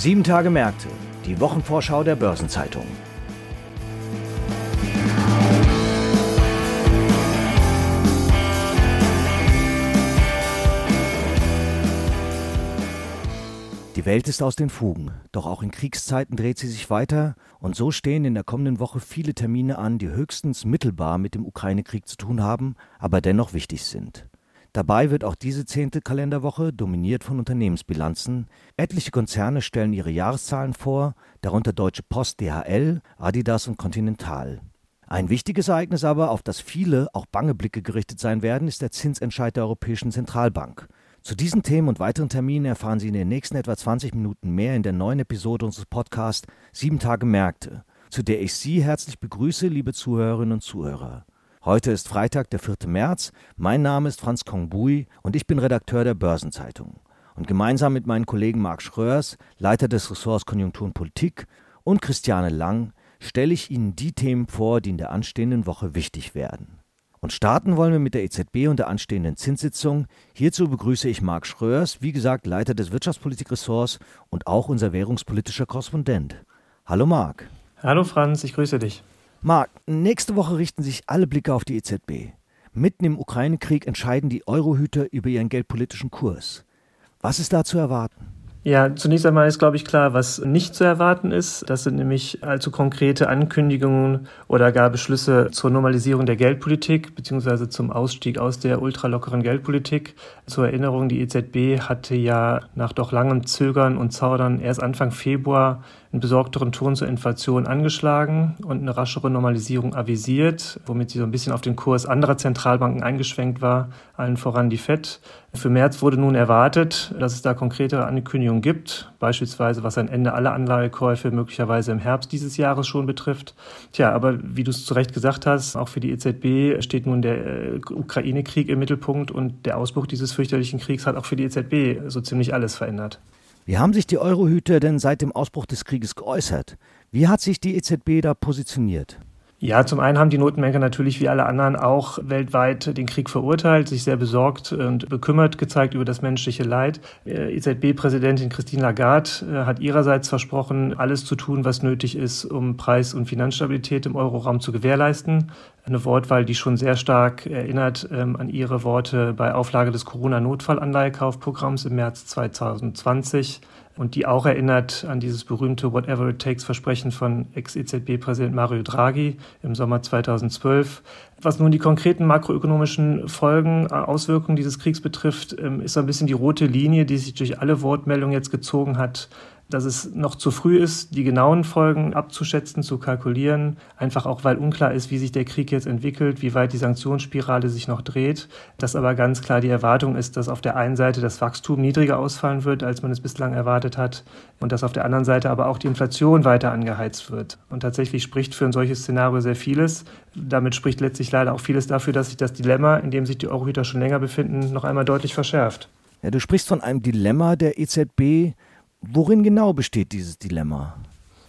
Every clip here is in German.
Sieben Tage Märkte, die Wochenvorschau der Börsenzeitung. Die Welt ist aus den Fugen, doch auch in Kriegszeiten dreht sie sich weiter und so stehen in der kommenden Woche viele Termine an, die höchstens mittelbar mit dem Ukraine-Krieg zu tun haben, aber dennoch wichtig sind. Dabei wird auch diese zehnte Kalenderwoche dominiert von Unternehmensbilanzen. Etliche Konzerne stellen ihre Jahreszahlen vor, darunter Deutsche Post, DHL, Adidas und Continental. Ein wichtiges Ereignis aber, auf das viele, auch bange Blicke gerichtet sein werden, ist der Zinsentscheid der Europäischen Zentralbank. Zu diesen Themen und weiteren Terminen erfahren Sie in den nächsten etwa 20 Minuten mehr in der neuen Episode unseres Podcasts Sieben Tage Märkte, zu der ich Sie herzlich begrüße, liebe Zuhörerinnen und Zuhörer. Heute ist Freitag, der 4. März. Mein Name ist Franz Kongbui und ich bin Redakteur der Börsenzeitung. Und gemeinsam mit meinen Kollegen Marc Schröers, Leiter des Ressorts Konjunktur und Politik, und Christiane Lang stelle ich Ihnen die Themen vor, die in der anstehenden Woche wichtig werden. Und starten wollen wir mit der EZB und der anstehenden Zinssitzung. Hierzu begrüße ich Marc Schröers, wie gesagt Leiter des Wirtschaftspolitikressorts und auch unser währungspolitischer Korrespondent. Hallo Marc. Hallo Franz, ich grüße dich. Marc, nächste Woche richten sich alle Blicke auf die EZB. Mitten im Ukraine-Krieg entscheiden die Eurohüter über ihren geldpolitischen Kurs. Was ist da zu erwarten? Ja, zunächst einmal ist, glaube ich, klar, was nicht zu erwarten ist. Das sind nämlich allzu konkrete Ankündigungen oder gar Beschlüsse zur Normalisierung der Geldpolitik beziehungsweise zum Ausstieg aus der ultralockeren Geldpolitik. Zur Erinnerung, die EZB hatte ja nach doch langem Zögern und Zaudern erst Anfang Februar einen besorgteren Ton zur Inflation angeschlagen und eine raschere Normalisierung avisiert, womit sie so ein bisschen auf den Kurs anderer Zentralbanken eingeschwenkt war, allen voran die FED. Für März wurde nun erwartet, dass es da konkretere Ankündigungen gibt, beispielsweise was ein Ende aller Anleihekäufe möglicherweise im Herbst dieses Jahres schon betrifft. Tja, aber wie du es zu Recht gesagt hast, auch für die EZB steht nun der äh, Ukraine-Krieg im Mittelpunkt und der Ausbruch dieses fürchterlichen Kriegs hat auch für die EZB so ziemlich alles verändert. Wie haben sich die Eurohüter denn seit dem Ausbruch des Krieges geäußert? Wie hat sich die EZB da positioniert? Ja, zum einen haben die Notenbanker natürlich wie alle anderen auch weltweit den Krieg verurteilt, sich sehr besorgt und bekümmert gezeigt über das menschliche Leid. Äh, EZB-Präsidentin Christine Lagarde äh, hat ihrerseits versprochen, alles zu tun, was nötig ist, um Preis- und Finanzstabilität im Euroraum zu gewährleisten. Eine Wortwahl, die schon sehr stark erinnert ähm, an ihre Worte bei Auflage des Corona-Notfallanleihekaufprogramms im März 2020 und die auch erinnert an dieses berühmte Whatever It Takes Versprechen von Ex-EZB-Präsident Mario Draghi im Sommer 2012. Was nun die konkreten makroökonomischen Folgen, äh, Auswirkungen dieses Kriegs betrifft, ähm, ist so ein bisschen die rote Linie, die sich durch alle Wortmeldungen jetzt gezogen hat dass es noch zu früh ist, die genauen Folgen abzuschätzen, zu kalkulieren, einfach auch weil unklar ist, wie sich der Krieg jetzt entwickelt, wie weit die Sanktionsspirale sich noch dreht, dass aber ganz klar die Erwartung ist, dass auf der einen Seite das Wachstum niedriger ausfallen wird, als man es bislang erwartet hat, und dass auf der anderen Seite aber auch die Inflation weiter angeheizt wird. Und tatsächlich spricht für ein solches Szenario sehr vieles. Damit spricht letztlich leider auch vieles dafür, dass sich das Dilemma, in dem sich die Eurohüter schon länger befinden, noch einmal deutlich verschärft. Ja, du sprichst von einem Dilemma der EZB, Worin genau besteht dieses Dilemma?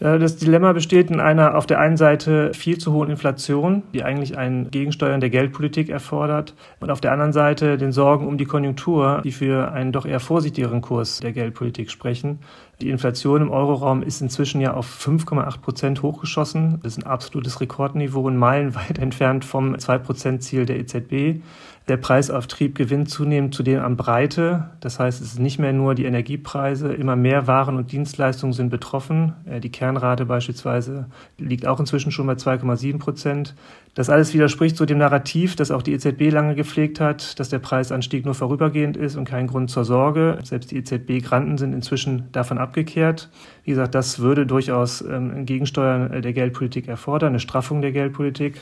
Das Dilemma besteht in einer auf der einen Seite viel zu hohen Inflation, die eigentlich ein Gegensteuern der Geldpolitik erfordert, und auf der anderen Seite den Sorgen um die Konjunktur, die für einen doch eher vorsichtigeren Kurs der Geldpolitik sprechen. Die Inflation im Euroraum ist inzwischen ja auf 5,8 Prozent hochgeschossen. Das ist ein absolutes Rekordniveau und meilenweit entfernt vom 2-Prozent-Ziel der EZB. Der Preisauftrieb gewinnt zunehmend zudem an Breite. Das heißt, es ist nicht mehr nur die Energiepreise. Immer mehr Waren und Dienstleistungen sind betroffen. Äh, die Kernrate beispielsweise liegt auch inzwischen schon bei 2,7 Prozent. Das alles widerspricht so dem Narrativ, das auch die EZB lange gepflegt hat, dass der Preisanstieg nur vorübergehend ist und kein Grund zur Sorge. Selbst die EZB-Granten sind inzwischen davon abgekehrt. Wie gesagt, das würde durchaus ähm, ein Gegensteuern der Geldpolitik erfordern, eine Straffung der Geldpolitik.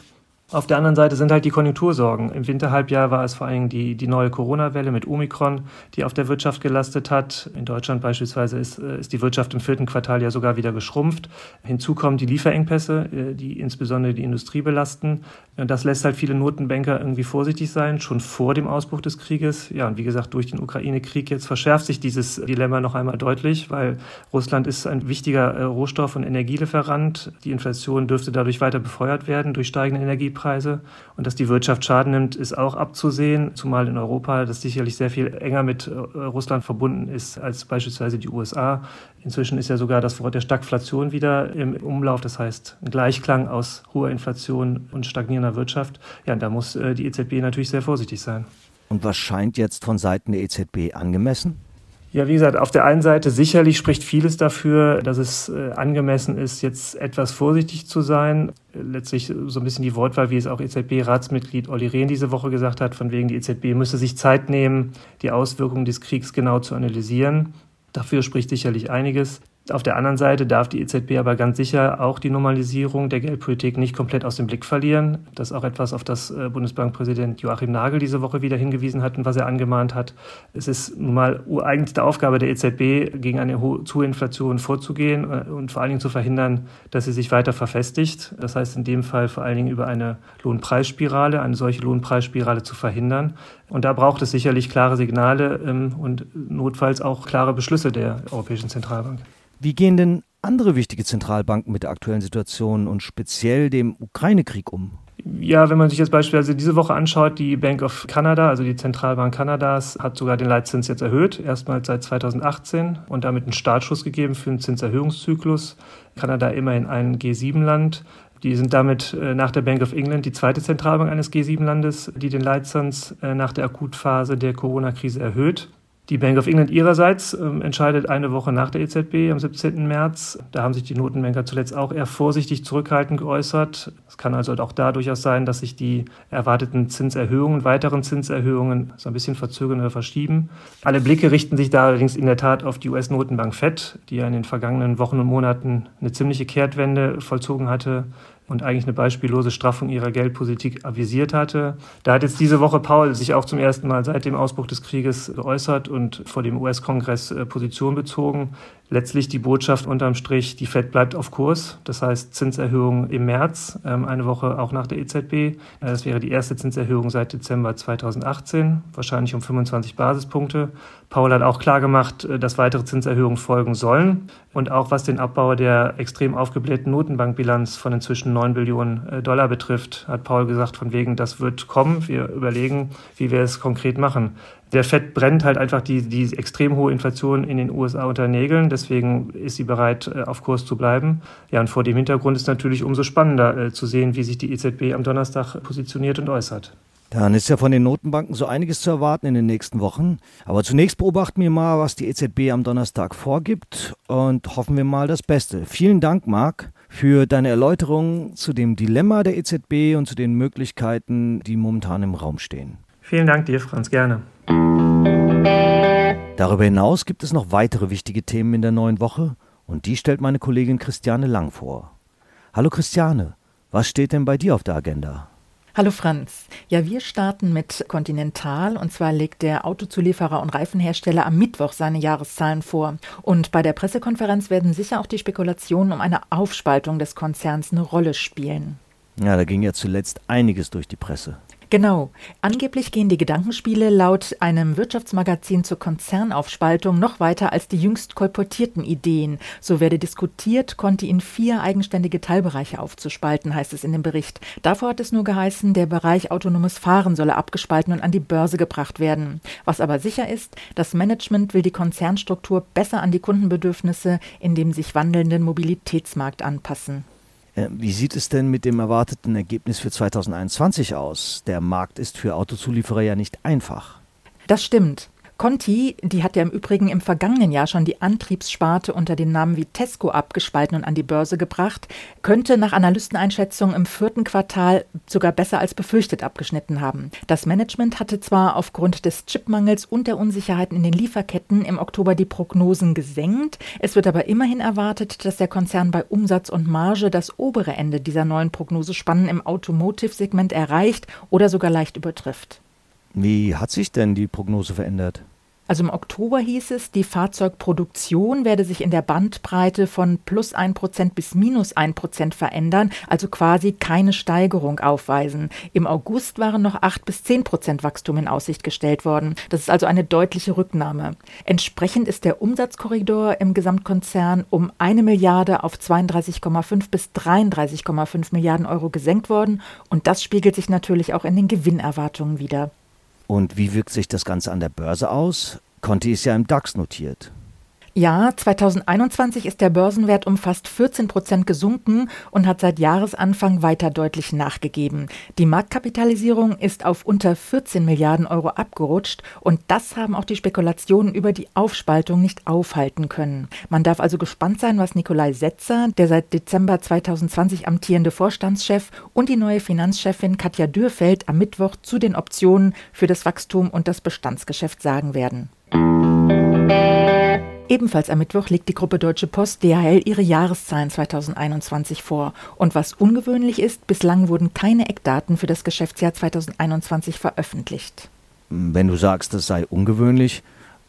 Auf der anderen Seite sind halt die Konjunktursorgen. Im Winterhalbjahr war es vor allem die, die neue Corona-Welle mit Omikron, die auf der Wirtschaft gelastet hat. In Deutschland beispielsweise ist, äh, ist die Wirtschaft im vierten Quartal ja sogar wieder geschrumpft. Hinzu kommen die Lieferengpässe, äh, die insbesondere die Industrie belasten. Und das lässt halt viele Notenbanker irgendwie vorsichtig sein, schon vor dem Ausbruch des Krieges. Ja, und wie gesagt, durch den Ukraine-Krieg jetzt verschärft sich dieses Dilemma noch einmal deutlich, weil Russland ist ein wichtiger äh, Rohstoff- und Energielieferant. Die Inflation dürfte dadurch weiter befeuert werden durch steigende Energiepreise. Energiepreise. Und dass die Wirtschaft Schaden nimmt, ist auch abzusehen, zumal in Europa das sicherlich sehr viel enger mit äh, Russland verbunden ist als beispielsweise die USA. Inzwischen ist ja sogar das Wort der Stagflation wieder im Umlauf, das heißt ein Gleichklang aus hoher Inflation und stagnierender Wirtschaft. Ja, da muss äh, die EZB natürlich sehr vorsichtig sein. Und was scheint jetzt von Seiten der EZB angemessen? Ja, wie gesagt, auf der einen Seite sicherlich spricht vieles dafür, dass es äh, angemessen ist, jetzt etwas vorsichtig zu sein. Letztlich so ein bisschen die Wortwahl, wie es auch EZB-Ratsmitglied Olli Rehn diese Woche gesagt hat, von wegen die EZB müsse sich Zeit nehmen, die Auswirkungen des Kriegs genau zu analysieren. Dafür spricht sicherlich einiges. Auf der anderen Seite darf die EZB aber ganz sicher auch die Normalisierung der Geldpolitik nicht komplett aus dem Blick verlieren. Das ist auch etwas, auf das äh, Bundesbankpräsident Joachim Nagel diese Woche wieder hingewiesen hat und was er angemahnt hat. Es ist nun mal ureigenste Aufgabe der EZB, gegen eine hohe Zuinflation vorzugehen äh, und vor allen Dingen zu verhindern, dass sie sich weiter verfestigt. Das heißt in dem Fall vor allen Dingen über eine Lohnpreisspirale, eine solche Lohnpreisspirale zu verhindern. Und da braucht es sicherlich klare Signale ähm, und notfalls auch klare Beschlüsse der Europäischen Zentralbank. Wie gehen denn andere wichtige Zentralbanken mit der aktuellen Situation und speziell dem Ukraine-Krieg um? Ja, wenn man sich jetzt beispielsweise diese Woche anschaut, die Bank of Canada, also die Zentralbank Kanadas, hat sogar den Leitzins jetzt erhöht, erstmals seit 2018 und damit einen Startschuss gegeben für einen Zinserhöhungszyklus. Kanada immerhin ein G7-Land. Die sind damit äh, nach der Bank of England die zweite Zentralbank eines G7-Landes, die den Leitzins äh, nach der Akutphase der Corona-Krise erhöht. Die Bank of England ihrerseits äh, entscheidet eine Woche nach der EZB am 17. März. Da haben sich die Notenbanker zuletzt auch eher vorsichtig zurückhaltend geäußert. Es kann also auch da durchaus sein, dass sich die erwarteten Zinserhöhungen, weiteren Zinserhöhungen so ein bisschen verzögern oder verschieben. Alle Blicke richten sich da allerdings in der Tat auf die US-Notenbank Fed, die ja in den vergangenen Wochen und Monaten eine ziemliche Kehrtwende vollzogen hatte und eigentlich eine beispiellose Straffung ihrer Geldpolitik avisiert hatte. Da hat jetzt diese Woche Paul sich auch zum ersten Mal seit dem Ausbruch des Krieges geäußert und vor dem US-Kongress äh, Position bezogen letztlich die Botschaft unterm Strich, die Fed bleibt auf Kurs. Das heißt Zinserhöhung im März, ähm, eine Woche auch nach der EZB. Äh, das wäre die erste Zinserhöhung seit Dezember 2018, wahrscheinlich um 25 Basispunkte. Paul hat auch klargemacht, äh, dass weitere Zinserhöhungen folgen sollen. Und auch was den Abbau der extrem aufgeblähten Notenbankbilanz von inzwischen 9 Billionen äh, Dollar betrifft, hat Paul gesagt, von wegen, das wird kommen. Wir überlegen, wie wir es konkret machen der Fed brennt halt einfach die, die extrem hohe Inflation in den USA unter Nägeln. Deswegen ist sie bereit, äh, auf Kurs zu bleiben. Ja, und vor dem Hintergrund ist natürlich umso spannender äh, zu sehen, wie sich die EZB am Donnerstag positioniert und äußert. Dann ist ja von den Notenbanken so einiges zu erwarten in den nächsten Wochen. Aber zunächst beobachten wir mal, was die EZB am Donnerstag vorgibt und hoffen wir mal das Beste. Vielen Dank, Marc, für deine Erläuterung zu dem Dilemma der EZB und zu den Möglichkeiten, die momentan im Raum stehen. Vielen Dank dir, Franz, gerne. Darüber hinaus gibt es noch weitere wichtige Themen in der neuen Woche und die stellt meine Kollegin Christiane Lang vor. Hallo Christiane, was steht denn bei dir auf der Agenda? Hallo Franz. Ja, wir starten mit Continental und zwar legt der Autozulieferer und Reifenhersteller am Mittwoch seine Jahreszahlen vor. Und bei der Pressekonferenz werden sicher auch die Spekulationen um eine Aufspaltung des Konzerns eine Rolle spielen. Ja, da ging ja zuletzt einiges durch die Presse. Genau. Angeblich gehen die Gedankenspiele laut einem Wirtschaftsmagazin zur Konzernaufspaltung noch weiter als die jüngst kolportierten Ideen. So werde diskutiert, Conti in vier eigenständige Teilbereiche aufzuspalten, heißt es in dem Bericht. Davor hat es nur geheißen, der Bereich autonomes Fahren solle abgespalten und an die Börse gebracht werden. Was aber sicher ist, das Management will die Konzernstruktur besser an die Kundenbedürfnisse in dem sich wandelnden Mobilitätsmarkt anpassen. Äh, wie sieht es denn mit dem erwarteten Ergebnis für 2021 aus? Der Markt ist für Autozulieferer ja nicht einfach. Das stimmt. Conti, die hat ja im Übrigen im vergangenen Jahr schon die Antriebssparte unter dem Namen Vitesco abgespalten und an die Börse gebracht, könnte nach Analysteneinschätzung im vierten Quartal sogar besser als befürchtet abgeschnitten haben. Das Management hatte zwar aufgrund des Chipmangels und der Unsicherheiten in den Lieferketten im Oktober die Prognosen gesenkt, es wird aber immerhin erwartet, dass der Konzern bei Umsatz und Marge das obere Ende dieser neuen Prognosespannen im Automotive-Segment erreicht oder sogar leicht übertrifft. Wie hat sich denn die Prognose verändert? Also im Oktober hieß es, die Fahrzeugproduktion werde sich in der Bandbreite von plus 1% bis minus 1% verändern, also quasi keine Steigerung aufweisen. Im August waren noch 8 bis 10% Wachstum in Aussicht gestellt worden. Das ist also eine deutliche Rücknahme. Entsprechend ist der Umsatzkorridor im Gesamtkonzern um eine Milliarde auf 32,5 bis 33,5 Milliarden Euro gesenkt worden und das spiegelt sich natürlich auch in den Gewinnerwartungen wieder. Und wie wirkt sich das Ganze an der Börse aus? Conti ist ja im DAX notiert. Ja, 2021 ist der Börsenwert um fast 14 Prozent gesunken und hat seit Jahresanfang weiter deutlich nachgegeben. Die Marktkapitalisierung ist auf unter 14 Milliarden Euro abgerutscht und das haben auch die Spekulationen über die Aufspaltung nicht aufhalten können. Man darf also gespannt sein, was Nikolai Setzer, der seit Dezember 2020 amtierende Vorstandschef und die neue Finanzchefin Katja Dürfeld am Mittwoch zu den Optionen für das Wachstum und das Bestandsgeschäft sagen werden. Ebenfalls am Mittwoch legt die Gruppe Deutsche Post DHL ihre Jahreszahlen 2021 vor. Und was ungewöhnlich ist, bislang wurden keine Eckdaten für das Geschäftsjahr 2021 veröffentlicht. Wenn du sagst, das sei ungewöhnlich,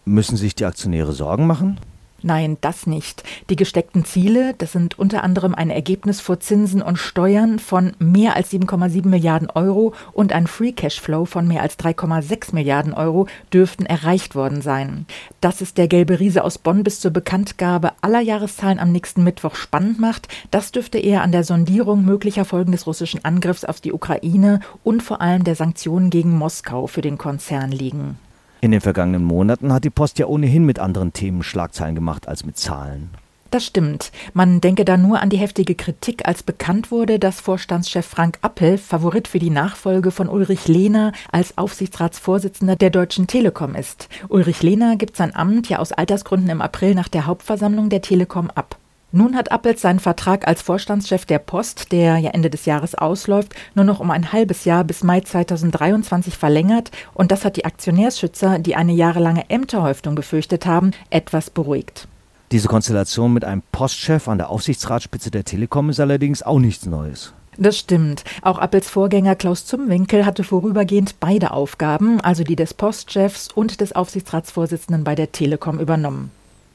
müssen sich die Aktionäre Sorgen machen? Nein, das nicht. Die gesteckten Ziele, das sind unter anderem ein Ergebnis vor Zinsen und Steuern von mehr als 7,7 Milliarden Euro und ein Free Cashflow von mehr als 3,6 Milliarden Euro, dürften erreicht worden sein. Dass es der gelbe Riese aus Bonn bis zur Bekanntgabe aller Jahreszahlen am nächsten Mittwoch spannend macht, das dürfte eher an der Sondierung möglicher Folgen des russischen Angriffs auf die Ukraine und vor allem der Sanktionen gegen Moskau für den Konzern liegen. In den vergangenen Monaten hat die Post ja ohnehin mit anderen Themen Schlagzeilen gemacht als mit Zahlen. Das stimmt. Man denke da nur an die heftige Kritik, als bekannt wurde, dass Vorstandschef Frank Appel Favorit für die Nachfolge von Ulrich Lehner als Aufsichtsratsvorsitzender der Deutschen Telekom ist. Ulrich Lehner gibt sein Amt ja aus Altersgründen im April nach der Hauptversammlung der Telekom ab. Nun hat Appels seinen Vertrag als Vorstandschef der Post, der ja Ende des Jahres ausläuft, nur noch um ein halbes Jahr bis Mai 2023 verlängert und das hat die Aktionärsschützer, die eine jahrelange Ämterhäuftung befürchtet haben, etwas beruhigt. Diese Konstellation mit einem Postchef an der Aufsichtsratsspitze der Telekom ist allerdings auch nichts Neues. Das stimmt. Auch Appels Vorgänger Klaus Zumwinkel hatte vorübergehend beide Aufgaben, also die des Postchefs und des Aufsichtsratsvorsitzenden bei der Telekom übernommen.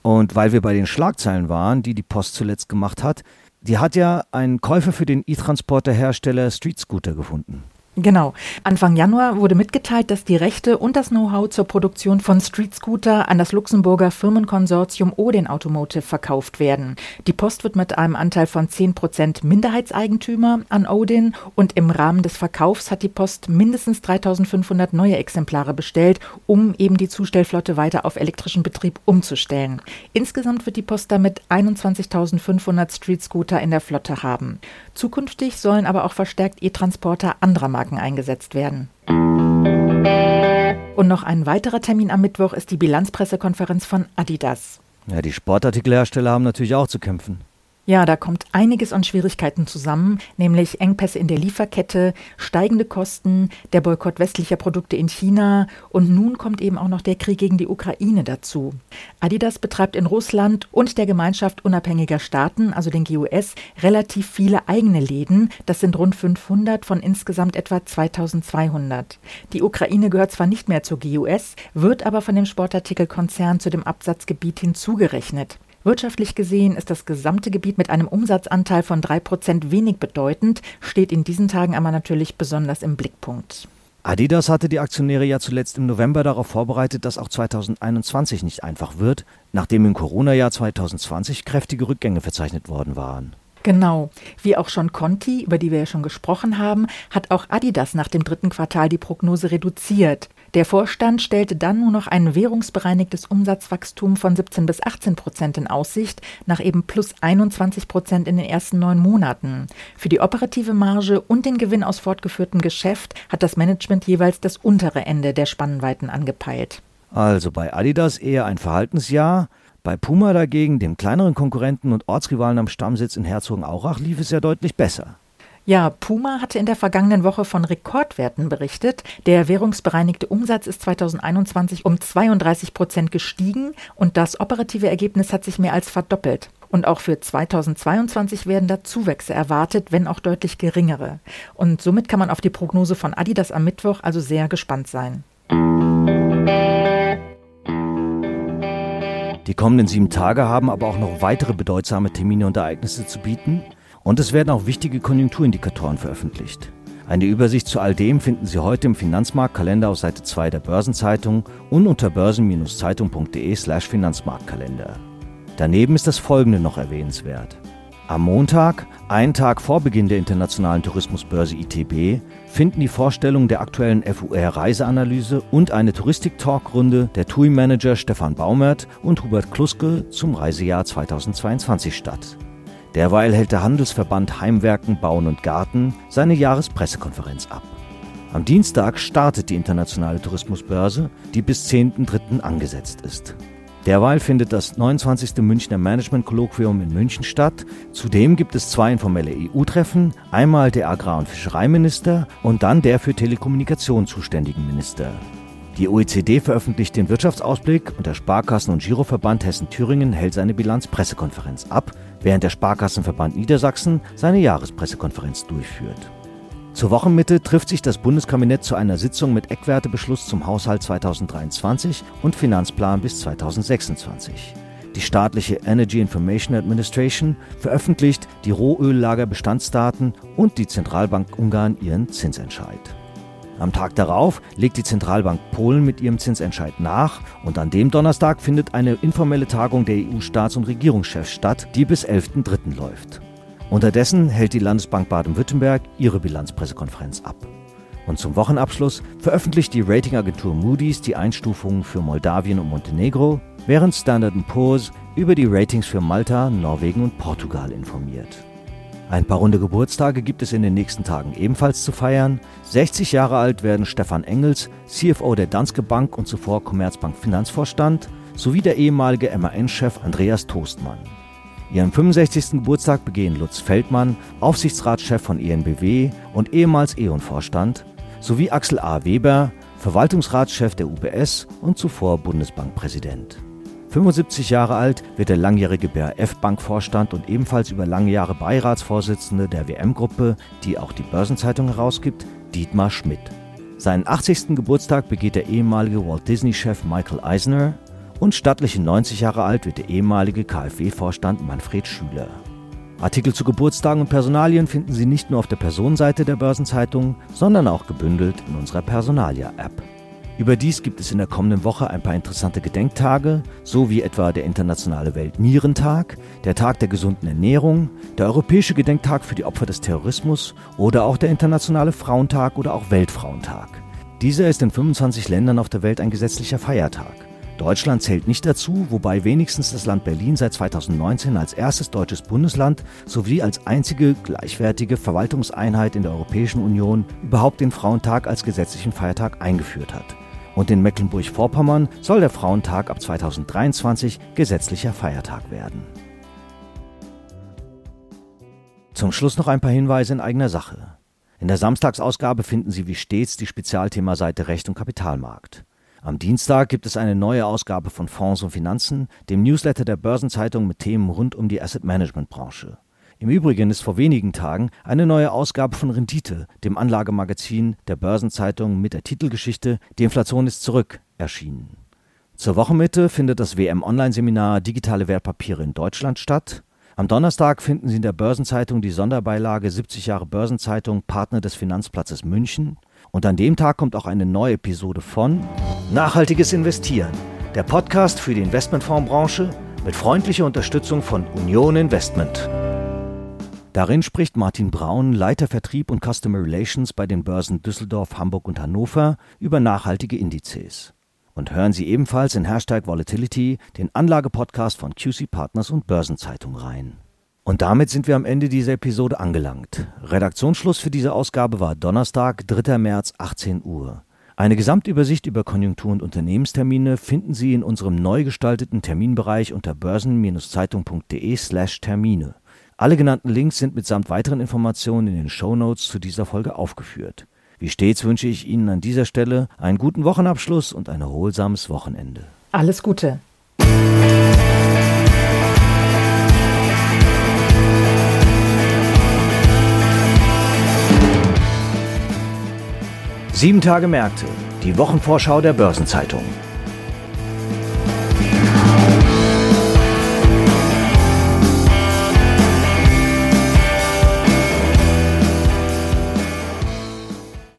Und weil wir bei den Schlagzeilen waren, die die Post zuletzt gemacht hat, die hat ja einen Käufer für den E-Transporter-Hersteller Street Scooter gefunden. Genau. Anfang Januar wurde mitgeteilt, dass die Rechte und das Know-how zur Produktion von Street Scooter an das Luxemburger Firmenkonsortium Odin Automotive verkauft werden. Die Post wird mit einem Anteil von 10 Prozent Minderheitseigentümer an Odin und im Rahmen des Verkaufs hat die Post mindestens 3500 neue Exemplare bestellt, um eben die Zustellflotte weiter auf elektrischen Betrieb umzustellen. Insgesamt wird die Post damit 21.500 Street Scooter in der Flotte haben. Zukünftig sollen aber auch verstärkt E-Transporter anderer Marken eingesetzt werden. Und noch ein weiterer Termin am Mittwoch ist die Bilanzpressekonferenz von Adidas. Ja, die Sportartikelhersteller haben natürlich auch zu kämpfen. Ja, da kommt einiges an Schwierigkeiten zusammen, nämlich Engpässe in der Lieferkette, steigende Kosten, der Boykott westlicher Produkte in China und nun kommt eben auch noch der Krieg gegen die Ukraine dazu. Adidas betreibt in Russland und der Gemeinschaft unabhängiger Staaten, also den GUS, relativ viele eigene Läden. Das sind rund 500 von insgesamt etwa 2200. Die Ukraine gehört zwar nicht mehr zur GUS, wird aber von dem Sportartikelkonzern zu dem Absatzgebiet hinzugerechnet. Wirtschaftlich gesehen ist das gesamte Gebiet mit einem Umsatzanteil von drei Prozent wenig bedeutend, steht in diesen Tagen aber natürlich besonders im Blickpunkt. Adidas hatte die Aktionäre ja zuletzt im November darauf vorbereitet, dass auch 2021 nicht einfach wird, nachdem im Corona-Jahr 2020 kräftige Rückgänge verzeichnet worden waren. Genau. Wie auch schon Conti, über die wir ja schon gesprochen haben, hat auch Adidas nach dem dritten Quartal die Prognose reduziert. Der Vorstand stellte dann nur noch ein währungsbereinigtes Umsatzwachstum von 17 bis 18 Prozent in Aussicht, nach eben plus 21 Prozent in den ersten neun Monaten. Für die operative Marge und den Gewinn aus fortgeführtem Geschäft hat das Management jeweils das untere Ende der Spannweiten angepeilt. Also bei Adidas eher ein Verhaltensjahr. Bei Puma dagegen, dem kleineren Konkurrenten und Ortsrivalen am Stammsitz in Herzogenaurach, lief es ja deutlich besser. Ja, Puma hatte in der vergangenen Woche von Rekordwerten berichtet. Der währungsbereinigte Umsatz ist 2021 um 32 Prozent gestiegen und das operative Ergebnis hat sich mehr als verdoppelt. Und auch für 2022 werden da Zuwächse erwartet, wenn auch deutlich geringere. Und somit kann man auf die Prognose von Adidas am Mittwoch also sehr gespannt sein. Die kommenden sieben Tage haben aber auch noch weitere bedeutsame Termine und Ereignisse zu bieten und es werden auch wichtige Konjunkturindikatoren veröffentlicht. Eine Übersicht zu all dem finden Sie heute im Finanzmarktkalender auf Seite 2 der Börsenzeitung und unter börsen-zeitung.de/slash Finanzmarktkalender. Daneben ist das folgende noch erwähnenswert. Am Montag, einen Tag vor Beginn der internationalen Tourismusbörse ITB, finden die Vorstellungen der aktuellen FUR-Reiseanalyse und eine Touristik-Talkrunde der TUI-Manager Stefan Baumert und Hubert Kluske zum Reisejahr 2022 statt. Derweil hält der Handelsverband Heimwerken, Bauen und Garten seine Jahrespressekonferenz ab. Am Dienstag startet die internationale Tourismusbörse, die bis 10.3. angesetzt ist. Derweil findet das 29. Münchner Management-Kolloquium in München statt. Zudem gibt es zwei informelle EU-Treffen, einmal der Agrar- und Fischereiminister und dann der für Telekommunikation zuständigen Minister. Die OECD veröffentlicht den Wirtschaftsausblick und der Sparkassen- und Giroverband Hessen-Thüringen hält seine Bilanzpressekonferenz ab, während der Sparkassenverband Niedersachsen seine Jahrespressekonferenz durchführt. Zur Wochenmitte trifft sich das Bundeskabinett zu einer Sitzung mit Eckwertebeschluss zum Haushalt 2023 und Finanzplan bis 2026. Die staatliche Energy Information Administration veröffentlicht die Rohöllagerbestandsdaten und die Zentralbank Ungarn ihren Zinsentscheid. Am Tag darauf legt die Zentralbank Polen mit ihrem Zinsentscheid nach und an dem Donnerstag findet eine informelle Tagung der EU-Staats- und Regierungschefs statt, die bis 11.03. läuft. Unterdessen hält die Landesbank Baden-Württemberg ihre Bilanzpressekonferenz ab. Und zum Wochenabschluss veröffentlicht die Ratingagentur Moody's die Einstufungen für Moldawien und Montenegro, während Standard Poor's über die Ratings für Malta, Norwegen und Portugal informiert. Ein paar runde Geburtstage gibt es in den nächsten Tagen ebenfalls zu feiern. 60 Jahre alt werden Stefan Engels, CFO der Danske Bank und zuvor Commerzbank Finanzvorstand, sowie der ehemalige MAN-Chef Andreas Toastmann. Ihren 65. Geburtstag begehen Lutz Feldmann, Aufsichtsratschef von ENBW und ehemals E.ON-Vorstand, sowie Axel A. Weber, Verwaltungsratschef der UBS und zuvor Bundesbankpräsident. 75 Jahre alt wird der langjährige BRF-Bankvorstand und ebenfalls über lange Jahre Beiratsvorsitzende der WM-Gruppe, die auch die Börsenzeitung herausgibt, Dietmar Schmidt. Seinen 80. Geburtstag begeht der ehemalige Walt Disney-Chef Michael Eisner und stattliche 90 Jahre alt wird der ehemalige KfW-Vorstand Manfred Schüler. Artikel zu Geburtstagen und Personalien finden Sie nicht nur auf der Personenseite der Börsenzeitung, sondern auch gebündelt in unserer Personalia-App. Überdies gibt es in der kommenden Woche ein paar interessante Gedenktage, so wie etwa der Internationale Weltnierentag, der Tag der gesunden Ernährung, der Europäische Gedenktag für die Opfer des Terrorismus oder auch der Internationale Frauentag oder auch Weltfrauentag. Dieser ist in 25 Ländern auf der Welt ein gesetzlicher Feiertag. Deutschland zählt nicht dazu, wobei wenigstens das Land Berlin seit 2019 als erstes deutsches Bundesland sowie als einzige gleichwertige Verwaltungseinheit in der Europäischen Union überhaupt den Frauentag als gesetzlichen Feiertag eingeführt hat. Und in Mecklenburg-Vorpommern soll der Frauentag ab 2023 gesetzlicher Feiertag werden. Zum Schluss noch ein paar Hinweise in eigener Sache. In der Samstagsausgabe finden Sie wie stets die Spezialthemaseite Recht und Kapitalmarkt. Am Dienstag gibt es eine neue Ausgabe von Fonds und Finanzen, dem Newsletter der Börsenzeitung mit Themen rund um die Asset Management Branche. Im Übrigen ist vor wenigen Tagen eine neue Ausgabe von Rendite, dem Anlagemagazin der Börsenzeitung mit der Titelgeschichte Die Inflation ist zurück, erschienen. Zur Wochenmitte findet das WM-Online-Seminar Digitale Wertpapiere in Deutschland statt. Am Donnerstag finden Sie in der Börsenzeitung die Sonderbeilage 70 Jahre Börsenzeitung Partner des Finanzplatzes München. Und an dem Tag kommt auch eine neue Episode von Nachhaltiges Investieren, der Podcast für die Investmentfondsbranche mit freundlicher Unterstützung von Union Investment. Darin spricht Martin Braun, Leiter Vertrieb und Customer Relations bei den Börsen Düsseldorf, Hamburg und Hannover, über nachhaltige Indizes. Und hören Sie ebenfalls in Hashtag Volatility den Anlagepodcast von QC Partners und Börsenzeitung rein. Und damit sind wir am Ende dieser Episode angelangt. Redaktionsschluss für diese Ausgabe war Donnerstag, 3. März, 18 Uhr. Eine Gesamtübersicht über Konjunktur- und Unternehmenstermine finden Sie in unserem neu gestalteten Terminbereich unter börsen-zeitung.de/termine. Alle genannten Links sind mitsamt weiteren Informationen in den Show Notes zu dieser Folge aufgeführt. Wie stets wünsche ich Ihnen an dieser Stelle einen guten Wochenabschluss und ein erholsames Wochenende. Alles Gute. Sieben Tage Märkte, die Wochenvorschau der Börsenzeitung.